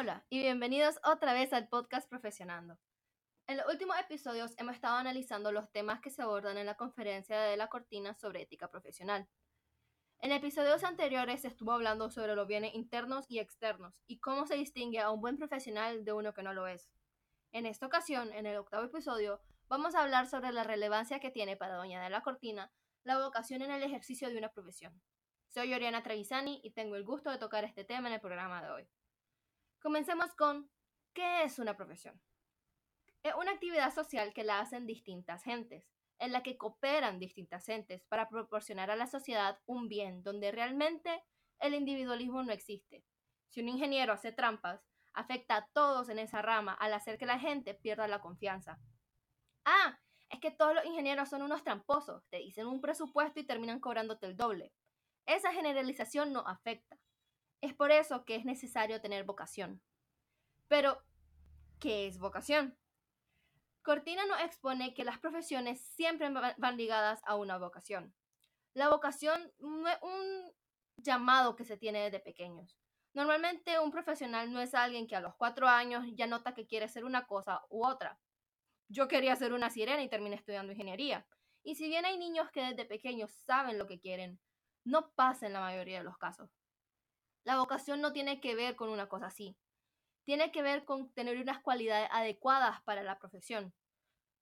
Hola y bienvenidos otra vez al podcast Profesionando. En los últimos episodios hemos estado analizando los temas que se abordan en la conferencia de la cortina sobre ética profesional. En episodios anteriores se estuvo hablando sobre los bienes internos y externos y cómo se distingue a un buen profesional de uno que no lo es. En esta ocasión, en el octavo episodio, vamos a hablar sobre la relevancia que tiene para Doña de la Cortina la vocación en el ejercicio de una profesión. Soy Oriana Trevisani y tengo el gusto de tocar este tema en el programa de hoy. Comencemos con ¿qué es una profesión? Es una actividad social que la hacen distintas gentes, en la que cooperan distintas gentes para proporcionar a la sociedad un bien donde realmente el individualismo no existe. Si un ingeniero hace trampas, afecta a todos en esa rama al hacer que la gente pierda la confianza. Ah, es que todos los ingenieros son unos tramposos, te dicen un presupuesto y terminan cobrándote el doble. Esa generalización no afecta. Es por eso que es necesario tener vocación. Pero, ¿qué es vocación? Cortina nos expone que las profesiones siempre van ligadas a una vocación. La vocación es un llamado que se tiene desde pequeños. Normalmente un profesional no es alguien que a los cuatro años ya nota que quiere ser una cosa u otra. Yo quería ser una sirena y terminé estudiando ingeniería. Y si bien hay niños que desde pequeños saben lo que quieren, no pasa en la mayoría de los casos. La vocación no tiene que ver con una cosa así. Tiene que ver con tener unas cualidades adecuadas para la profesión.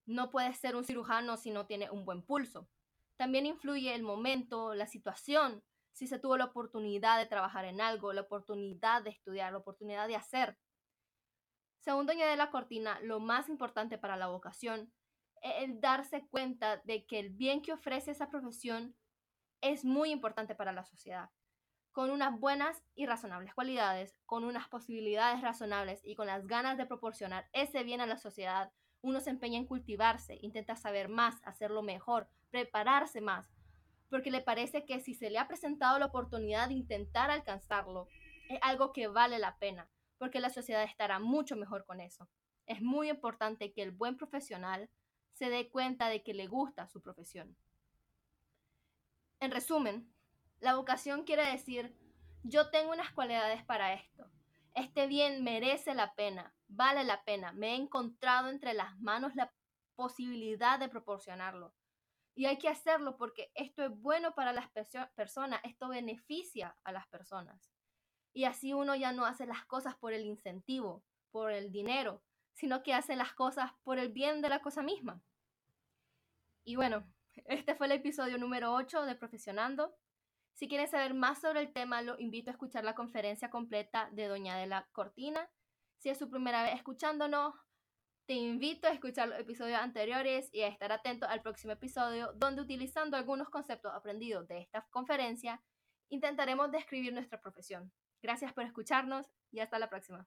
No puedes ser un cirujano si no tiene un buen pulso. También influye el momento, la situación, si se tuvo la oportunidad de trabajar en algo, la oportunidad de estudiar, la oportunidad de hacer. Según Doña de la Cortina, lo más importante para la vocación es el darse cuenta de que el bien que ofrece esa profesión es muy importante para la sociedad con unas buenas y razonables cualidades, con unas posibilidades razonables y con las ganas de proporcionar ese bien a la sociedad, uno se empeña en cultivarse, intenta saber más, hacerlo mejor, prepararse más, porque le parece que si se le ha presentado la oportunidad de intentar alcanzarlo, es algo que vale la pena, porque la sociedad estará mucho mejor con eso. Es muy importante que el buen profesional se dé cuenta de que le gusta su profesión. En resumen, la vocación quiere decir, yo tengo unas cualidades para esto. Este bien merece la pena, vale la pena. Me he encontrado entre las manos la posibilidad de proporcionarlo. Y hay que hacerlo porque esto es bueno para las personas, esto beneficia a las personas. Y así uno ya no hace las cosas por el incentivo, por el dinero, sino que hace las cosas por el bien de la cosa misma. Y bueno, este fue el episodio número 8 de Profesionando. Si quieren saber más sobre el tema, lo invito a escuchar la conferencia completa de Doña de la Cortina. Si es su primera vez escuchándonos, te invito a escuchar los episodios anteriores y a estar atento al próximo episodio, donde utilizando algunos conceptos aprendidos de esta conferencia, intentaremos describir nuestra profesión. Gracias por escucharnos y hasta la próxima.